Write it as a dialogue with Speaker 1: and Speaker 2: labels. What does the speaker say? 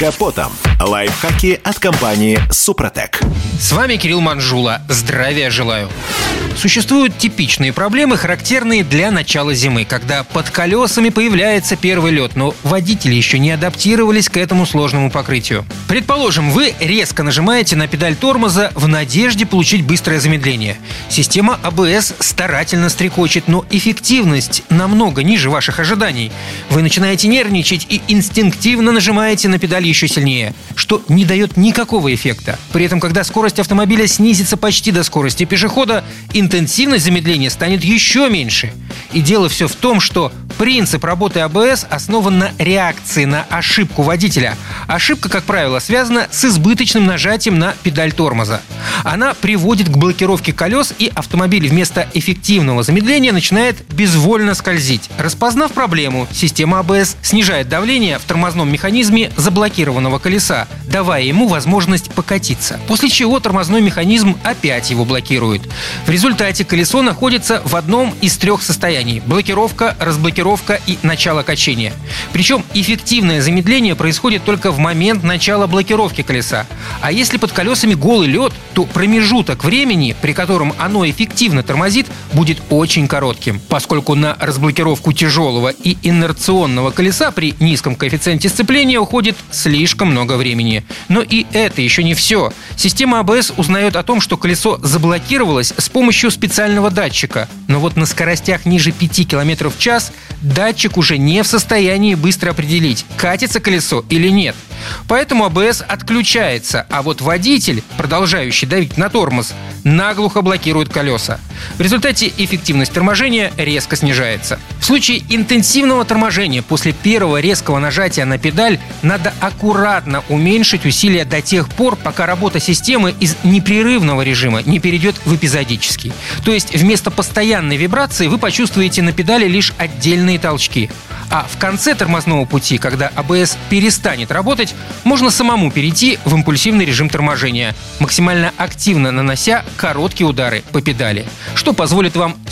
Speaker 1: капотом. Лайфхаки от компании «Супротек».
Speaker 2: С вами Кирилл Манжула. Здравия желаю. Существуют типичные проблемы, характерные для начала зимы, когда под колесами появляется первый лед, но водители еще не адаптировались к этому сложному покрытию. Предположим, вы резко нажимаете на педаль тормоза в надежде получить быстрое замедление. Система АБС старательно стрекочет, но эффективность намного ниже ваших ожиданий. Вы начинаете нервничать и инстинктивно нажимаете на педаль еще сильнее, что не дает никакого эффекта. При этом, когда скорость автомобиля снизится почти до скорости пешехода, интенсивность замедления станет еще меньше. И дело все в том, что принцип работы АБС основан на реакции на ошибку водителя. Ошибка, как правило, связана с избыточным нажатием на педаль тормоза. Она приводит к блокировке колес, и автомобиль вместо эффективного замедления начинает безвольно скользить. Распознав проблему, система АБС снижает давление в тормозном механизме заблокированного колеса, давая ему возможность покатиться. После чего тормозной механизм опять его блокирует. В результате колесо находится в одном из трех состояний – блокировка, разблокировка и начало качения. Причем эффективное замедление происходит только в момент начала блокировки колеса. А если под колесами голый лед, то промежуток времени, при котором оно эффективно тормозит, будет очень коротким, поскольку на разблокировку тяжелого и инерционного колеса при низком коэффициенте сцепления уходит слишком много времени. Но и это еще не все. Система АБС узнает о том, что колесо заблокировалось с помощью специального датчика. Но вот на скоростях ниже 5 км в час датчик уже не в состоянии быстро определить, катится колесо или нет. Поэтому АБС отключается, а вот водитель, продолжающий давить на тормоз, наглухо блокирует колеса. В результате эффективность торможения резко снижается. В случае интенсивного торможения после первого резкого нажатия на педаль надо аккуратно уменьшить усилия до тех пор, пока работа системы из непрерывного режима не перейдет в эпизодический. То есть вместо постоянной вибрации вы почувствуете на педали лишь отдельные толчки. А в конце тормозного пути, когда АБС перестанет работать, можно самому перейти в импульсивный режим торможения, максимально активно нанося короткие удары по педали, что позволит вам